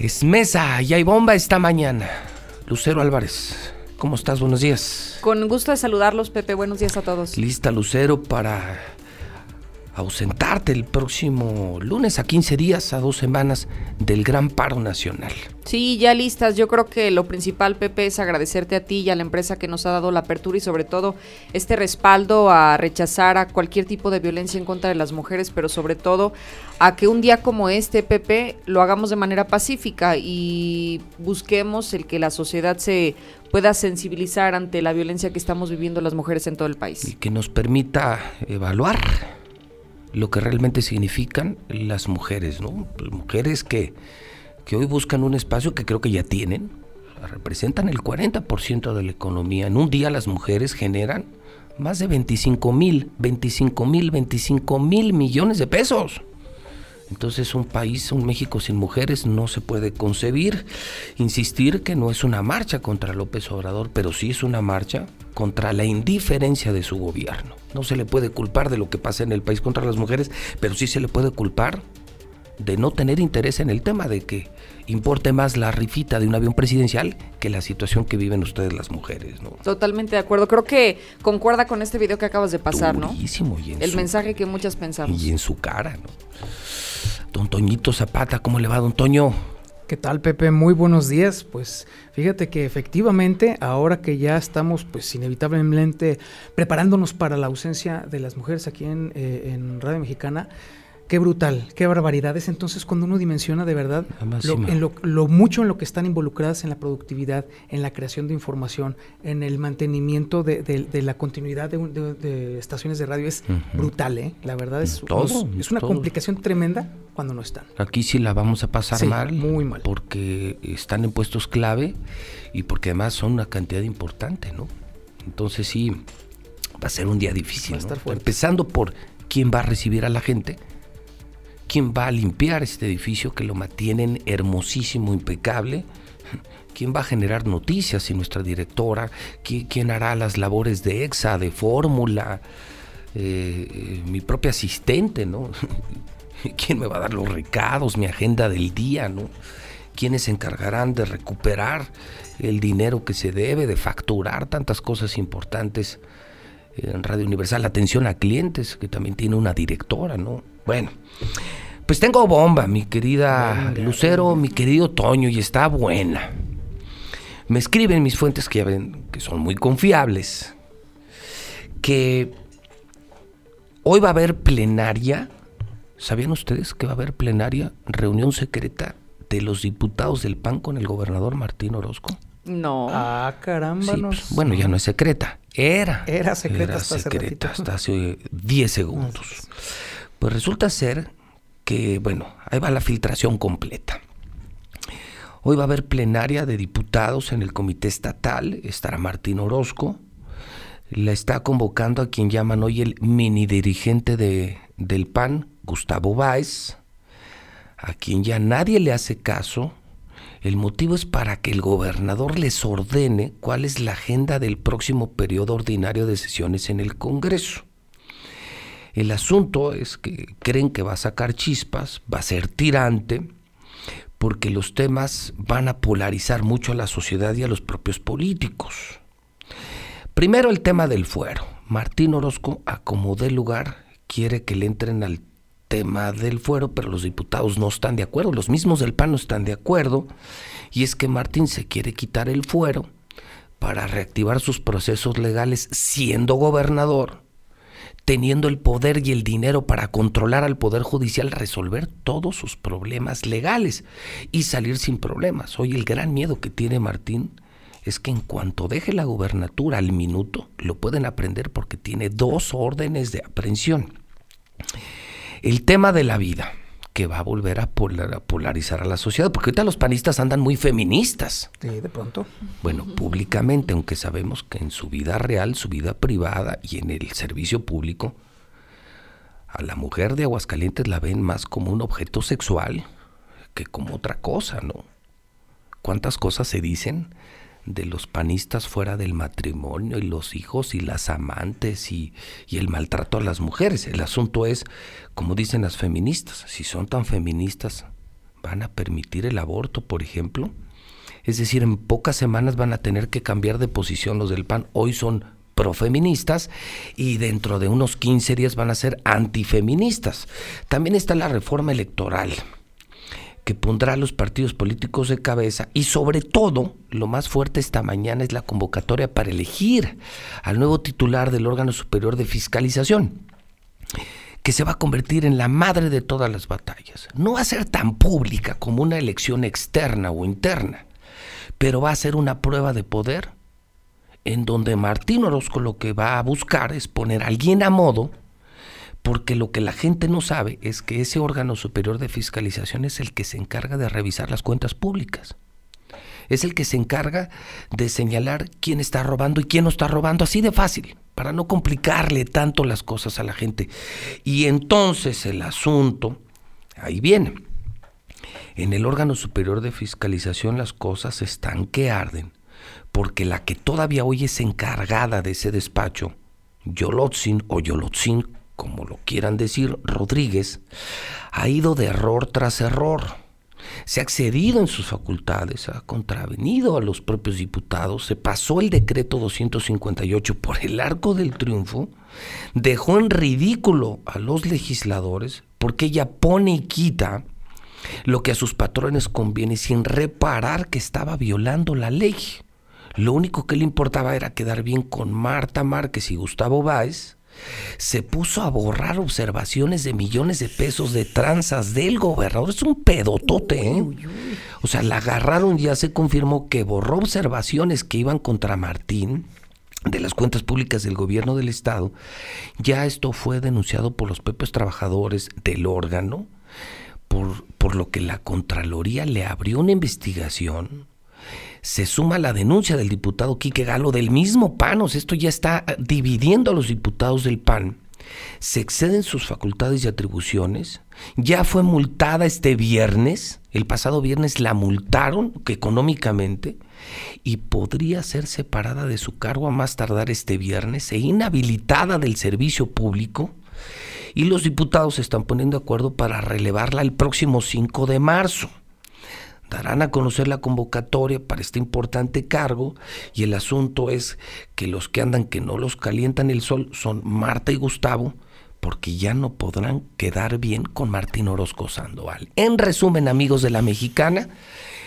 Es mesa y hay bomba esta mañana. Lucero Álvarez, ¿cómo estás? Buenos días. Con gusto de saludarlos, Pepe. Buenos días a todos. Lista, Lucero, para ausentarte el próximo lunes a 15 días, a dos semanas del gran paro nacional. Sí, ya listas. Yo creo que lo principal, Pepe, es agradecerte a ti y a la empresa que nos ha dado la apertura y sobre todo este respaldo a rechazar a cualquier tipo de violencia en contra de las mujeres, pero sobre todo a que un día como este, Pepe, lo hagamos de manera pacífica y busquemos el que la sociedad se pueda sensibilizar ante la violencia que estamos viviendo las mujeres en todo el país. Y que nos permita evaluar lo que realmente significan las mujeres, ¿no? Mujeres que, que hoy buscan un espacio que creo que ya tienen, representan el 40% de la economía. En un día las mujeres generan más de 25 mil, 25 mil, 25 mil millones de pesos. Entonces un país, un México sin mujeres no se puede concebir. Insistir que no es una marcha contra López Obrador, pero sí es una marcha contra la indiferencia de su gobierno. No se le puede culpar de lo que pasa en el país contra las mujeres, pero sí se le puede culpar de no tener interés en el tema, de que importe más la rifita de un avión presidencial que la situación que viven ustedes las mujeres, ¿no? Totalmente de acuerdo. Creo que concuerda con este video que acabas de pasar, Durísimo, ¿no? el mensaje que muchas pensamos. Y en su cara, ¿no? Don Toñito Zapata, ¿cómo le va, don Toño? ¿Qué tal, Pepe? Muy buenos días. Pues fíjate que efectivamente, ahora que ya estamos, pues inevitablemente preparándonos para la ausencia de las mujeres aquí en, eh, en Radio Mexicana, Qué brutal, qué barbaridades. Entonces, cuando uno dimensiona de verdad lo, en lo, mucho en lo que están involucradas en la productividad, en la creación de información, en el mantenimiento de, la continuidad de, estaciones de radio, es brutal, ¿eh? La verdad es, es, una complicación tremenda cuando no están. Aquí sí la vamos a pasar mal. Muy mal. Porque están en puestos clave y porque además son una cantidad importante, ¿no? Entonces sí, va a ser un día difícil. Empezando por quién va a recibir a la gente quién va a limpiar este edificio que lo mantienen hermosísimo, impecable, quién va a generar noticias y nuestra directora, quién, hará las labores de EXA, de fórmula, eh, eh, mi propia asistente, ¿no? ¿Quién me va a dar los recados, mi agenda del día, ¿no? ¿Quiénes se encargarán de recuperar el dinero que se debe, de facturar tantas cosas importantes en Radio Universal? Atención a clientes, que también tiene una directora, ¿no? Bueno, pues tengo bomba, mi querida Lucero, mi querido Toño, y está buena. Me escriben mis fuentes que ya ven que son muy confiables, que hoy va a haber plenaria. ¿Sabían ustedes que va a haber plenaria, reunión secreta de los diputados del PAN con el gobernador Martín Orozco? No. Ah, caramba. Pues, bueno, ya no es secreta. Era. Era secreta, hasta, secreta hasta hace 10 segundos. Pues resulta ser que, bueno, ahí va la filtración completa. Hoy va a haber plenaria de diputados en el comité estatal, estará Martín Orozco, la está convocando a quien llaman hoy el mini dirigente de, del PAN, Gustavo Báez, a quien ya nadie le hace caso. El motivo es para que el gobernador les ordene cuál es la agenda del próximo periodo ordinario de sesiones en el Congreso. El asunto es que creen que va a sacar chispas, va a ser tirante, porque los temas van a polarizar mucho a la sociedad y a los propios políticos. Primero el tema del fuero. Martín Orozco, a como dé lugar, quiere que le entren al tema del fuero, pero los diputados no están de acuerdo, los mismos del PAN no están de acuerdo, y es que Martín se quiere quitar el fuero para reactivar sus procesos legales siendo gobernador teniendo el poder y el dinero para controlar al Poder Judicial, resolver todos sus problemas legales y salir sin problemas. Hoy el gran miedo que tiene Martín es que en cuanto deje la gubernatura al minuto, lo pueden aprender porque tiene dos órdenes de aprehensión. El tema de la vida que va a volver a, polarizar a la sociedad, porque ahorita los panistas andan muy feministas. Sí, de pronto. Bueno, públicamente, aunque sabemos que en su vida real, su vida privada y en el servicio público, a la mujer de Aguascalientes la ven más como un objeto sexual que como otra cosa, ¿no? ¿Cuántas cosas se dicen de los panistas fuera del matrimonio y los hijos y las amantes y, el maltrato a las mujeres. El asunto es, como dicen las feministas, si son tan feministas, van a permitir el aborto, por ejemplo. Es decir, en pocas semanas van a tener que cambiar de posición los del PAN. Hoy son profeministas y dentro de unos 15 días van a ser antifeministas. También está la reforma electoral que pondrá a los partidos políticos de cabeza y sobre todo, lo más fuerte esta mañana es la convocatoria para elegir al nuevo titular del órgano superior de fiscalización que se va a convertir en la madre de todas las batallas. No va a ser tan pública como una elección externa o interna, pero va a ser una prueba de poder en donde Martín Orozco lo que va a buscar es poner a alguien a modo, porque lo que la gente no sabe es que ese órgano superior de fiscalización es el que se encarga de revisar las cuentas públicas. Es el que se encarga de señalar quién está robando y quién no está robando, así de fácil, para no complicarle tanto las cosas a la gente. Y entonces el asunto, ahí viene. En el órgano superior de fiscalización las cosas están que arden porque la que todavía hoy es encargada de ese despacho, Yolotzin o Yolotzin, como lo quieran decir, Rodríguez, ha ido de error tras error. Se ha accedido en sus facultades, ha contravenido a los propios diputados, se pasó el decreto 258 por el arco del triunfo, dejó en ridículo a los legisladores porque ella pone y quita lo que a sus patrones conviene sin reparar que estaba violando la ley. Lo único que le importaba era quedar bien con Marta Márquez y Gustavo Báez. Se puso a borrar observaciones de millones de pesos de tranzas del gobernador. Es un pedotote, ¿eh? O sea, la agarraron, ya se confirmó que borró observaciones que iban contra Martín de las cuentas públicas del gobierno del estado. Ya esto fue denunciado por los propios trabajadores del órgano, por, por lo que la Contraloría le abrió una investigación se suma la denuncia del diputado Quique Galo del mismo PAN, esto ya está eh, dividiendo a los diputados del PAN. Se exceden sus facultades y atribuciones. Ya fue multada este viernes, el pasado viernes la multaron económicamente y podría ser separada de su cargo a más tardar este viernes e inhabilitada del servicio público. Y los diputados se están poniendo de acuerdo para relevarla el próximo 5 de marzo darán a conocer la convocatoria para este importante cargo y el asunto es que los que andan que no los calientan el sol son Marta y Gustavo porque ya no podrán quedar bien con Martín Orozco Sandoval. En resumen, amigos de la mexicana,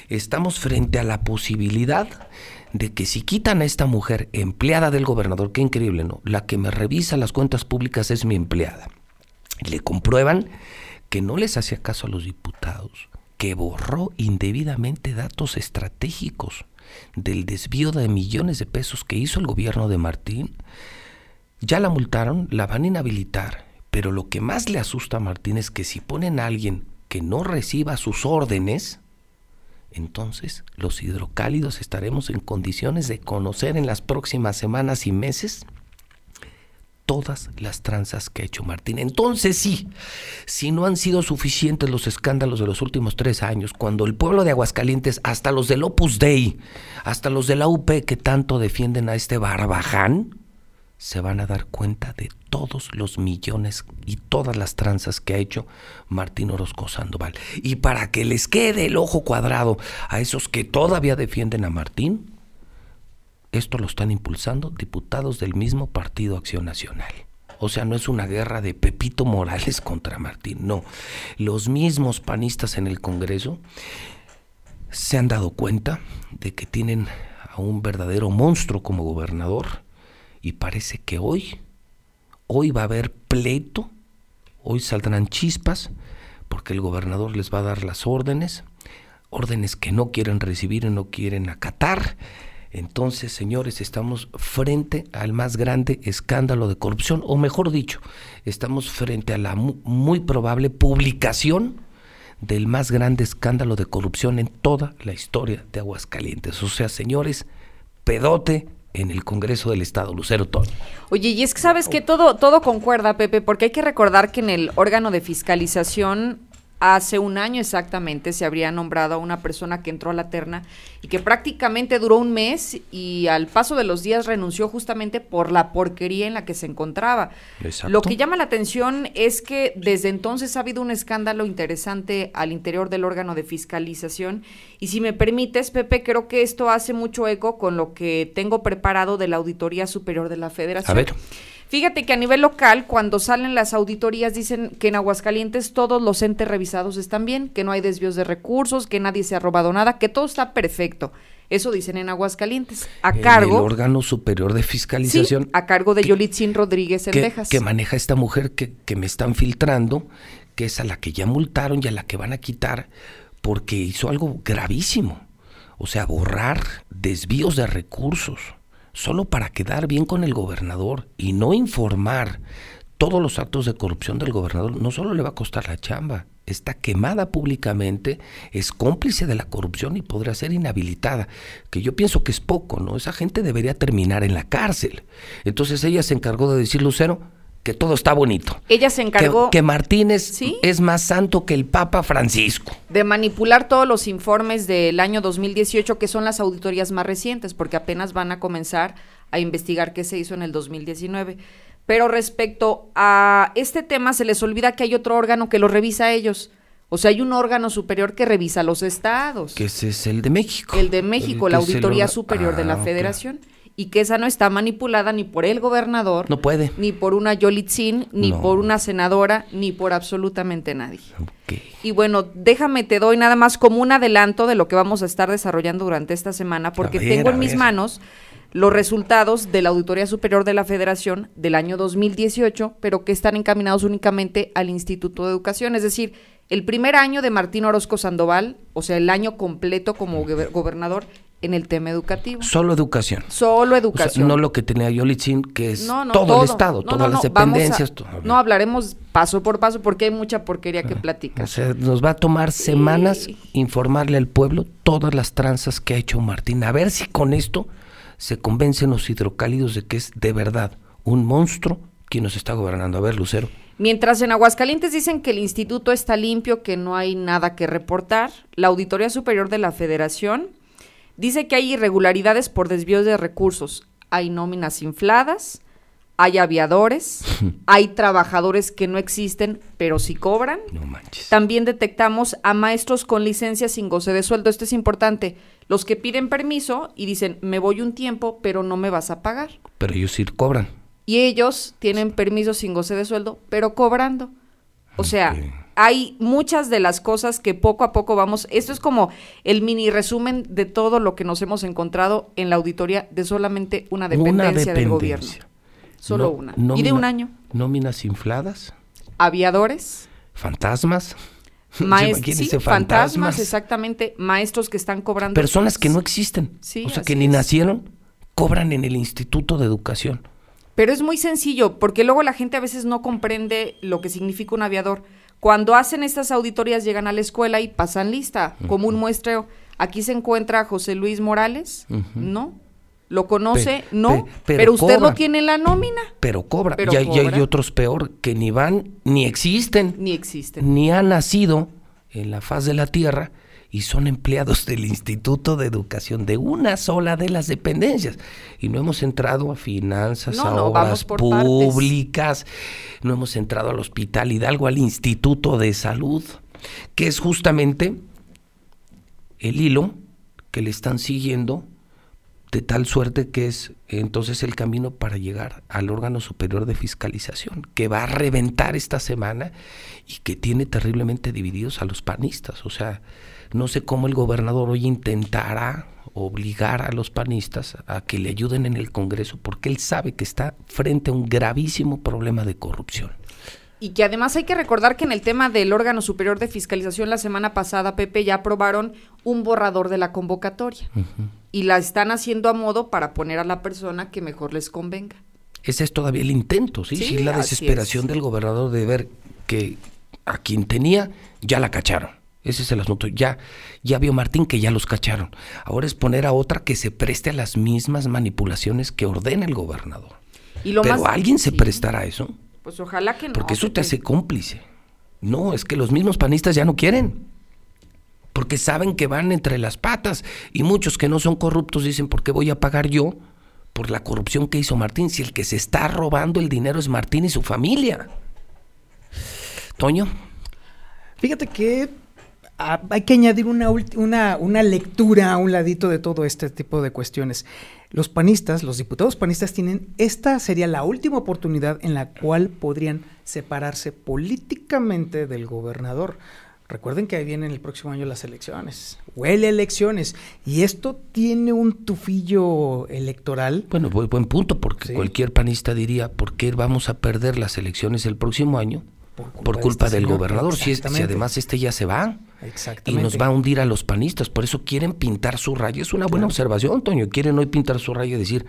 estamos frente a la posibilidad de que si quitan a esta mujer empleada del gobernador, qué increíble, ¿no? La que me revisa las cuentas públicas es mi empleada. Le comprueban que no les hacía caso a los diputados, que borró indebidamente datos estratégicos del desvío de millones de pesos que hizo el gobierno de Martín, ya la multaron, la van a inhabilitar, pero lo que más le asusta a Martín es que si ponen a alguien que no reciba sus órdenes, entonces los hidrocálidos estaremos en condiciones de conocer en las próximas semanas y meses todas las tranzas que ha hecho Martín. Entonces sí, si no han sido suficientes los escándalos de los últimos tres años, cuando el pueblo de Aguascalientes, hasta los del Opus Dei, hasta los de la UP que tanto defienden a este barbaján, se van a dar cuenta de todos los millones y todas las tranzas que ha hecho Martín Orozco Sandoval. Y para que les quede el ojo cuadrado a esos que todavía defienden a Martín, esto lo están impulsando diputados del mismo Partido Acción Nacional. O sea, no es una guerra de Pepito Morales contra Martín, no. Los mismos panistas en el Congreso se han dado cuenta de que tienen a un verdadero monstruo como gobernador y parece que hoy, hoy va a haber pleito, hoy saldrán chispas porque el gobernador les va a dar las órdenes, órdenes que no quieren recibir y no quieren acatar entonces, señores, estamos frente al más grande escándalo de corrupción, o mejor dicho, estamos frente a la muy probable publicación del más grande escándalo de corrupción en toda la historia de Aguascalientes. O sea, señores, pedote en el Congreso del Estado, Lucero Tony. Oye, y es que sabes que todo, todo concuerda, Pepe, porque hay que recordar que en el órgano de fiscalización Hace un año exactamente se habría nombrado a una persona que entró a la terna y que prácticamente duró un mes y al paso de los días renunció justamente por la porquería en la que se encontraba. Lo que llama la atención es que desde entonces ha habido un escándalo interesante al interior del órgano de fiscalización y si me permites, Pepe, creo que esto hace mucho eco con lo que tengo preparado de la Auditoría Superior de la Federación. A ver. Fíjate que a nivel local, cuando salen las auditorías, dicen que en Aguascalientes todos los entes revisados están bien, que no hay desvíos de recursos, que nadie se ha robado nada, que todo está perfecto. Eso dicen en Aguascalientes. A cargo. El órgano superior de fiscalización. a cargo de Yolitzin Rodríguez en que, Que maneja esta mujer que, que me están filtrando, que es a la que ya multaron y a la que van a quitar, porque hizo algo gravísimo. O sea, borrar desvíos de recursos solo para quedar bien con el gobernador y no informar todos los actos de corrupción del gobernador, no solo le va a costar la chamba, está quemada públicamente, es cómplice de la corrupción y podría ser inhabilitada, que yo pienso que es poco, ¿no? Esa gente debería terminar en la cárcel. Entonces ella se encargó de decir, Lucero, que todo está bonito. Ella se encargó. Que, Martínez es más santo que el Papa Francisco. De manipular todos los informes del año 2018, que son las auditorías más recientes, porque apenas van a comenzar a investigar qué se hizo en el 2019. Pero respecto a este tema, se les olvida que hay otro órgano que lo revisa a ellos. O sea, hay un órgano superior que revisa a los estados. Que ese es el de México. El de México, la Auditoría Superior de la ah, Federación y que esa no está manipulada ni por el gobernador, no puede, ni por una Yolitzin, ni por una senadora, ni por absolutamente nadie. Y bueno, déjame te doy nada más como un adelanto de lo que vamos a estar desarrollando durante esta semana, porque tengo en mis manos los resultados de la Auditoría Superior de la Federación del año 2018, pero que están encaminados únicamente al Instituto de Educación, es decir, el primer año de Martín Orozco Sandoval, o sea, el año completo como gobernador, en el tema educativo. Solo educación. Solo educación. no lo que tenía Yolitzin, que es todo, el Estado, todas las dependencias. no, hablaremos paso por paso porque hay mucha porquería que platicar. O sea, nos va a tomar semanas informarle al pueblo todas las tranzas que ha hecho Martín. A ver si con esto se convencen los hidrocálidos de que es de verdad un monstruo quien nos está gobernando. A ver, Lucero. Mientras en Aguascalientes dicen que el instituto está limpio, que no hay nada que reportar, la Auditoría Superior de la Federación Dice que hay irregularidades por desvíos de recursos. Hay nóminas infladas, hay aviadores, hay trabajadores que no existen, pero sí cobran. No manches. También detectamos a maestros con licencia sin goce de sueldo. Esto es importante. Los que piden permiso y dicen, me voy un tiempo, pero no me vas a pagar. Pero ellos sí cobran. Y ellos tienen permiso sin goce de sueldo, pero cobrando. O sea, hay muchas de las cosas que poco a poco vamos, esto es como el mini resumen de todo lo que nos hemos encontrado en la auditoría de solamente una dependencia, del gobierno. Solo una. y de un año. Nóminas infladas. Aviadores. Fantasmas. Maestros, fantasmas? exactamente. Maestros que están cobrando. Personas que no existen. o sea, que ni nacieron, cobran en el Instituto de Educación. Pero es muy sencillo, porque luego la gente a veces no comprende lo que significa un aviador. Cuando hacen estas auditorías llegan a la escuela y pasan lista, como un muestreo. Aquí se encuentra José Luis Morales, ¿no? ¿Lo conoce? no, pero, usted lo tiene en la nómina. Pero cobra. y, hay, otros peor, que ni van, ni existen. Ni existen. Ni han nacido en la faz de la tierra y son empleados del Instituto de Educación de una sola de las dependencias. Y no hemos entrado a finanzas, a obras públicas, no hemos entrado al Hospital Hidalgo, al Instituto de Salud, que es justamente el hilo que le están siguiendo de tal suerte que es entonces el camino para llegar al órgano superior de fiscalización, que va a reventar esta semana y que tiene terriblemente divididos a los panistas. O sea, no sé cómo el gobernador hoy intentará obligar a los panistas a que le ayuden en el Congreso, porque él sabe que está frente a un gravísimo problema de corrupción. Y que además hay que recordar que en el tema del órgano superior de fiscalización la semana pasada, Pepe, ya aprobaron un borrador de la convocatoria. Y la están haciendo a modo para poner a la persona que mejor les convenga. Ese es todavía el intento, ¿sí? Sí, la desesperación del gobernador de ver que a quien tenía ya la cacharon. Ese es el asunto. Ya, ya vio Martín que ya los cacharon. Ahora es poner a otra que se preste a las mismas manipulaciones que ordena el gobernador. ¿Y Pero alguien se prestará a eso. Pues ojalá que no. Porque eso te hace cómplice. No, es que los mismos panistas ya no quieren. Porque saben que van entre las patas. Y muchos que no son corruptos dicen, ¿por qué voy a pagar yo por la corrupción que hizo Martín? Si el que se está robando el dinero es Martín y su familia. Toño. Fíjate que ah, hay que añadir una, una, una lectura a un ladito de todo este tipo de cuestiones. Los panistas, los diputados panistas tienen, esta sería la última oportunidad en la cual podrían separarse políticamente del gobernador. Recuerden que ahí vienen el próximo año las elecciones. Huele elecciones. Y esto tiene un tufillo electoral. Bueno, buen, punto, porque cualquier panista diría, ¿por qué vamos a perder las elecciones el próximo año? Por culpa, este del gobernador, si, si, además este ya se va. Y nos va a hundir a los panistas. Por eso quieren pintar su raya. Es una buena observación, Toño. Quieren hoy pintar su raya y decir,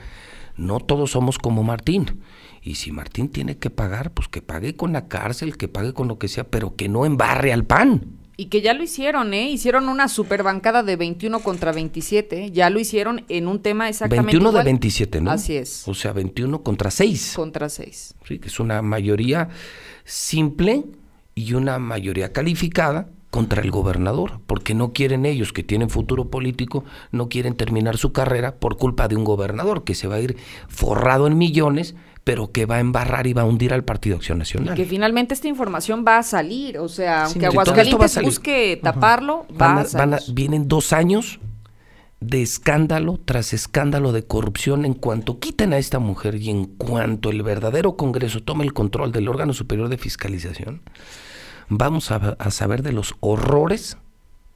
no todos somos como Martín. Y si Martín tiene que pagar, pues que pague con la cárcel, que pague con lo que sea, pero que no embarre al PAN. Y que ya lo hicieron, ¿eh? Hicieron una super bancada de 21 contra 27. Ya lo hicieron en un tema exactamente 21 de 27, ¿no? Así es. O sea, 21 contra 6. Contra 6. Sí, que es una mayoría simple y una mayoría calificada contra el gobernador, porque no quieren ellos que tienen futuro político, no quieren terminar su carrera por culpa de un gobernador que se va a ir forrado en millones, pero que va a embarrar y va a hundir al Partido Acción Nacional. Y que finalmente esta información va a salir, o sea, aunque Aguascalientes busque taparlo, va a salir. vienen dos años de escándalo tras escándalo de corrupción en cuanto quiten a esta mujer y en cuanto el verdadero Congreso tome el control del órgano superior de fiscalización vamos a, saber de los horrores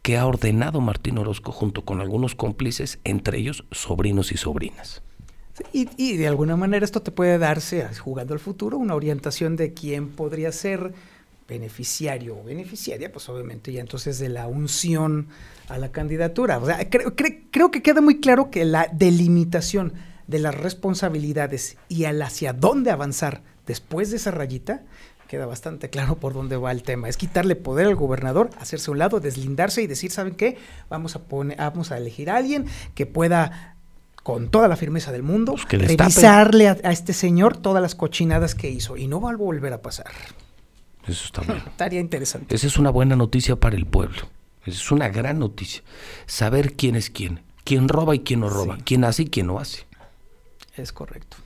que ha ordenado Martín Orozco junto con algunos cómplices, entre ellos sobrinos y sobrinas. Y, de alguna manera esto te puede darse, jugando al futuro, una orientación de quién podría ser beneficiario o beneficiaria, pues obviamente ya entonces de la unción a la candidatura. O sea, creo, creo que queda muy claro que la delimitación de las responsabilidades y al hacia dónde avanzar después de esa rayita queda bastante claro por dónde va el tema. Es quitarle poder al gobernador, hacerse a un lado, deslindarse y decir, ¿saben qué? Vamos a poner, vamos a elegir a alguien que pueda con toda la firmeza del mundo, pues revisarle a, este señor todas las cochinadas que hizo y no va a volver a pasar. Eso está bien. Estaría interesante. Esa es una buena noticia para el pueblo. Es una gran noticia. Saber quién es quién, quién roba y quién no roba, quién hace y quién no hace. Es correcto.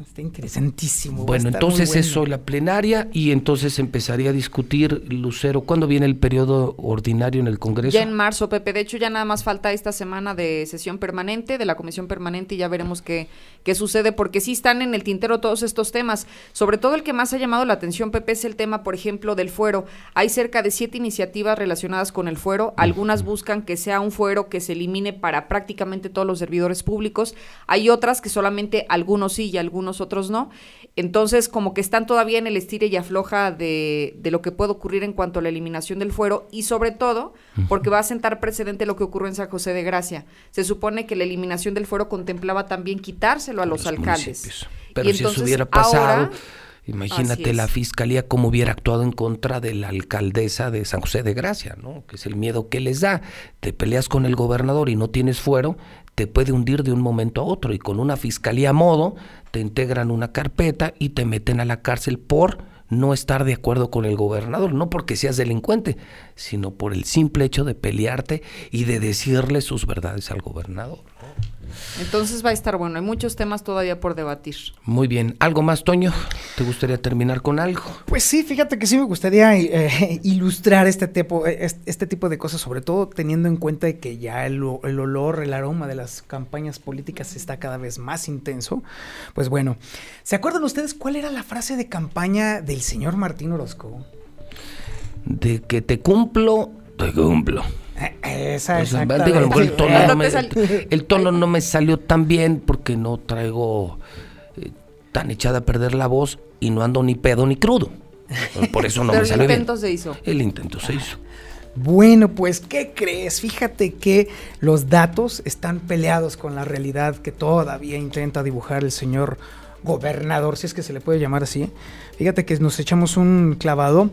Está interesantísimo. Bueno, entonces eso, la plenaria, y entonces empezaría a discutir, Lucero, ¿cuándo viene el periodo ordinario en el Congreso? Ya en marzo, Pepe. De hecho, ya nada más falta esta semana de sesión permanente, de la comisión permanente, y ya veremos qué, qué sucede, porque sí están en el tintero todos estos temas. Sobre todo el que más ha llamado la atención, Pepe, es el tema, por ejemplo, del fuero. Hay cerca de siete iniciativas relacionadas con el fuero. Algunas buscan que sea un fuero que se elimine para prácticamente todos los servidores públicos. Hay otras que solamente algunos sí y algunos otros no. Entonces, como que están todavía en el estire y afloja de, de lo que puede ocurrir en cuanto a la eliminación del fuero y sobre todo porque va a sentar precedente lo que ocurrió en San José de Gracia. Se supone que la eliminación del fuero contemplaba también quitárselo a los, alcaldes. Pero si eso hubiera pasado... Imagínate la fiscalía cómo hubiera actuado en contra de la alcaldesa de San José de Gracia, ¿no? Que es el miedo que les da. Te peleas con el gobernador y no tienes fuero, te puede hundir de un momento a otro. Y con una fiscalía a modo, te integran una carpeta y te meten a la cárcel por no estar de acuerdo con el gobernador, no porque seas delincuente, sino por el simple hecho de pelearte y de decirle sus verdades al gobernador. Entonces va a estar bueno, hay muchos temas todavía por debatir. Muy bien, ¿algo más, Toño? ¿Te gustaría terminar con algo? Pues sí, fíjate que sí me gustaría eh, ilustrar este tipo, eh, este tipo de cosas, sobre todo teniendo en cuenta que ya el, el, olor, el aroma de las campañas políticas está cada vez más intenso. Pues bueno, ¿se acuerdan ustedes cuál era la frase de campaña del señor Martín Orozco? De que te cumplo, te cumplo. Esa, el tono, no me, el tono no me salió tan bien porque no traigo eh, tan echada a perder la voz y no ando ni pedo ni crudo. Por eso no me salió bien. El intento se hizo. El intento se hizo. Bueno, pues, ¿qué crees? Fíjate que los datos están peleados con la realidad que todavía intenta dibujar el señor gobernador, si es que se le puede llamar así. Fíjate que nos echamos un clavado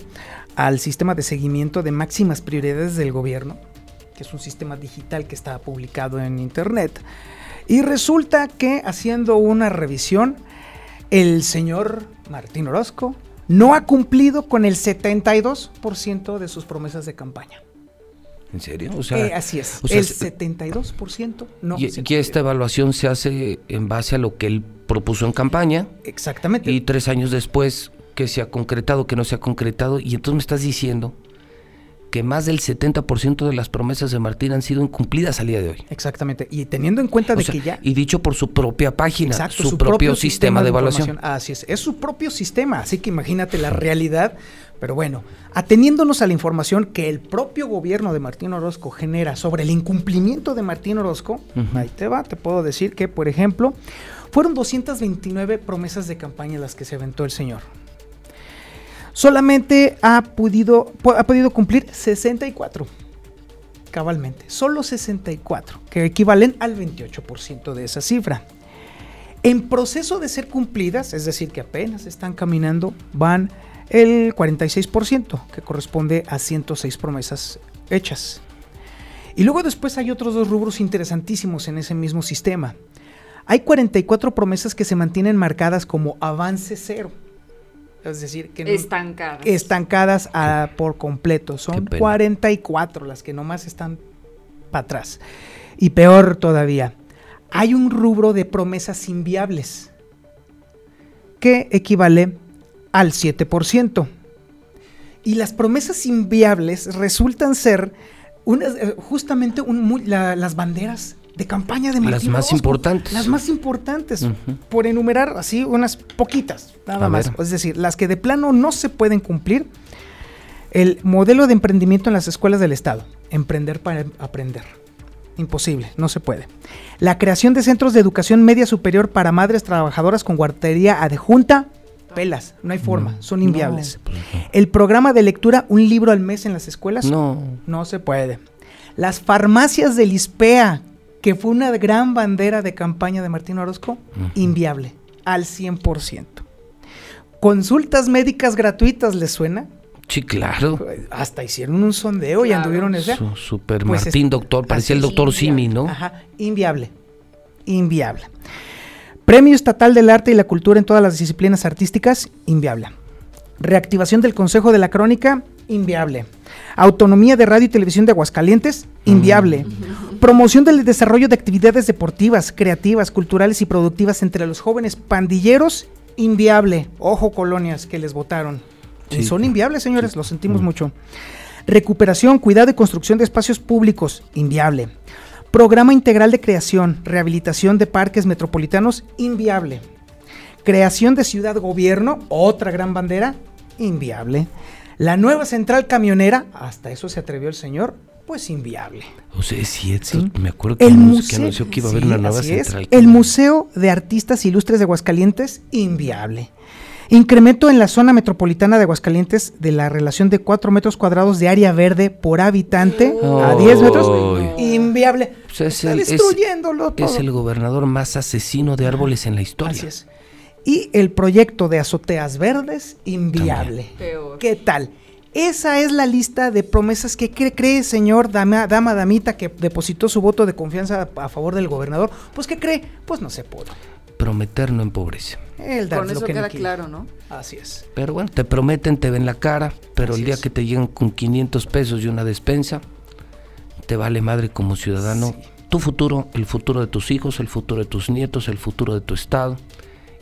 al sistema de seguimiento de máximas prioridades del gobierno que es un sistema digital que está publicado en internet. Y resulta que haciendo una revisión, el señor Martín Orozco no ha cumplido con el 72% de sus promesas de campaña. ¿En serio? O sea, Eh, así es. el 72% no. y, se y esta evaluación se hace en base a lo que él propuso en campaña Exactamente. y tres años después que se ha concretado, que no se ha concretado, y entonces me estás diciendo que más del 70% de las promesas de Martín han sido incumplidas al día de hoy. Exactamente. Y teniendo en cuenta O de sea, que ya... Y dicho por su propia página, Exacto, su, propio, sistema, de evaluación. Así es, es su propio sistema, así que imagínate la realidad. Pero bueno, ateniéndonos a la información que el propio gobierno de Martín Orozco genera sobre el incumplimiento de Martín Orozco, ahí te va, te puedo decir que, por ejemplo, fueron 229 promesas de campaña las que se aventó el señor. Solamente ha podido, ha podido cumplir 64 cabalmente, solo 64, que equivalen al 28% de esa cifra. En proceso de ser cumplidas, es decir, que apenas están caminando, van el 46%, que corresponde a 106 promesas hechas. Y luego después hay otros dos rubros interesantísimos en ese mismo sistema. Hay 44 promesas que se mantienen marcadas como avance cero. Es decir, que no- Estancadas. estancadas a- por completo. Son Qué pena. 44 las que nomás están para atrás. Y peor todavía, hay un rubro de promesas inviables que equivale al 7%. Y las promesas inviables resultan ser unas, eh, justamente un la- las banderas de campaña de Las Martín más Orozco. importantes. Las más importantes, por enumerar así unas poquitas, nada A más. ver. Es decir, las que de plano no se pueden cumplir. El modelo de emprendimiento en las escuelas del Estado. Emprender para aprender. Imposible, no se puede. La creación de centros de educación media superior para madres trabajadoras con guardería adjunta. Pelas, no hay forma, son inviables. No. El programa de lectura, un libro al mes en las escuelas. No. No se puede. Las farmacias del ISPEA, que fue una gran bandera de campaña de Martín Orozco, inviable, al 100%. Consultas médicas gratuitas, ¿les suena? Sí, claro. Hasta hicieron un sondeo y anduvieron ese. Su, super Pues Martín es- doctor, parecía el doctor Simi. ¿no? Ajá, inviable. Inviable. Premio Estatal del Arte y la Cultura en todas las disciplinas artísticas, inviable. Reactivación del Consejo de la Crónica, inviable. Autonomía de Radio y Televisión de Aguascalientes, inviable. Promoción del desarrollo de actividades deportivas, creativas, culturales y productivas entre los jóvenes pandilleros, inviable. Ojo, colonias que les votaron. Sí. son inviables, señores, lo sentimos Mm. mucho. Recuperación, cuidado y construcción de espacios públicos, inviable. Programa integral de creación, rehabilitación de parques metropolitanos, inviable. Creación de ciudad gobierno, otra gran bandera, inviable. La nueva central camionera, hasta eso se atrevió el señor, pues inviable. O sea, es cierto. Sí. Me acuerdo que, El anunció, museo, que anunció que iba a haber sí, una nueva es. central. El Museo de Artistas Ilustres de Aguascalientes, inviable. Incremento en la zona metropolitana de Aguascalientes de la relación de 4 metros cuadrados de área verde por habitante a 10 metros, inviable. O sea, es Está el- es- destruyéndolo todo. Es el gobernador más asesino de árboles en la historia. Así es. Y el proyecto de azoteas verdes, inviable. Peor. ¿Qué tal? Esa es la lista de promesas que cree, cree señor dama, dama damita que depositó su voto de confianza a, a favor del gobernador. Pues ¿qué cree? Pues no se pudo. Prometer no empobrece. El dar Con lo eso que queda no claro, ¿no? Así es. Pero bueno, te prometen, te ven la cara, pero Así el día es. que te llegan con 500 pesos y una despensa, te vale madre como ciudadano. Sí. Tu futuro, el futuro de tus hijos, el futuro de tus nietos, el futuro de tu estado.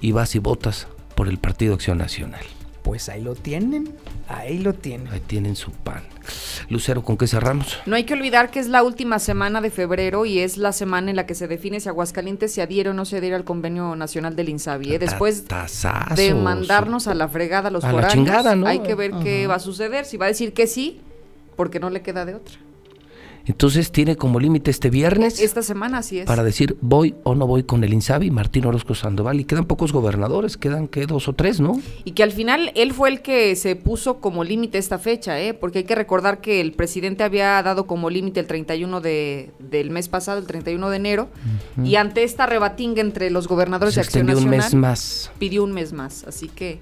Y vas y votas por el Partido Acción Nacional. Pues ahí lo tienen. Ahí lo tienen. Ahí tienen su pan. Lucero, ¿con qué cerramos? No hay que olvidar que es la última semana de febrero y es la semana en la que se define si Aguascalientes se adhiere o no se adhiere al convenio nacional del INSABI. ¿eh? Después Tazazo. de mandarnos a la fregada a los A la chingada, ¿no? hay que ver qué va a suceder. Si va a decir que sí, porque no le queda de otra. Entonces tiene como límite este viernes Esta semana así es. para decir voy o no voy con el Insabi, Martín Orozco Sandoval. Y quedan pocos gobernadores, quedan que dos o tres, ¿no? Y que al final él fue el que se puso como límite esta fecha, ¿eh? porque hay que recordar que el presidente había dado como límite el 31 de, del mes pasado, el 31 de enero, y ante esta rebatinga entre los gobernadores Se de Acción extendió un Nacional, mes más. pidió un mes más. Así que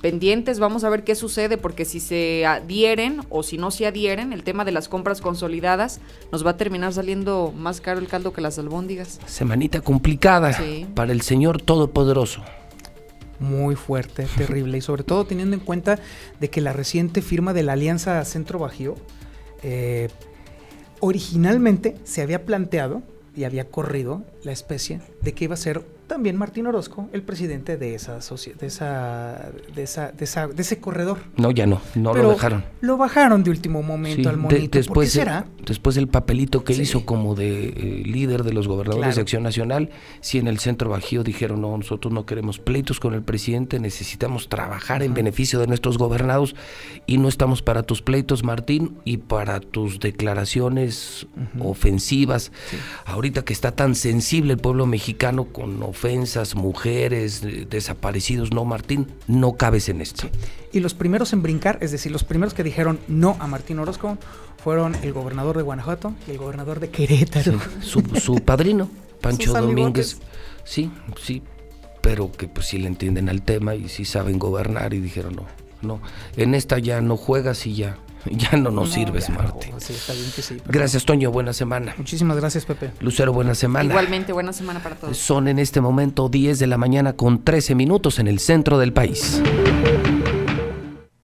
pendientes, vamos a ver qué sucede, porque si se adhieren o si no se adhieren, el tema de las compras consolidadas nos va a terminar saliendo más caro el caldo que las albóndigas. Semanita complicada Sí. para el Señor Todopoderoso. muy fuerte, terrible, y sobre todo teniendo en cuenta de que la reciente firma de la Alianza Centro Bajío eh, originalmente se había planteado y había corrido la especie de que iba a ser también Martín Orozco, el presidente de esa, de esa, de esa, de esa, de ese corredor. No, ya no, no lo dejaron. Lo bajaron de último momento al monito. después, ¿Por qué será? Después el papelito que hizo como de eh, líder de los gobernadores de Acción Nacional, si en el centro bajío dijeron, no, nosotros no queremos pleitos con el presidente, necesitamos trabajar en beneficio de nuestros gobernados y no estamos para tus pleitos, Martín, y para tus declaraciones ofensivas. Ahorita que está tan sensible el pueblo mexicano con ofensas, mujeres, desaparecidos, no Martín, no cabes en esto. Y los primeros en brincar, es decir, los primeros que dijeron no a Martín Orozco, fueron el gobernador de Guanajuato y el gobernador de Querétaro. su, padrino, Pancho Domínguez. Sí, sí, pero que pues sí le entienden al tema y sí saben gobernar y dijeron no, no, en esta ya no juegas y ya, ya no nos sirves, Martín. gracias, Toño. Buena semana. Muchísimas gracias, Pepe. Lucero, buena semana. Igualmente, buena semana para todos. Son en este momento 10 de la mañana con 13 minutos en el centro del país.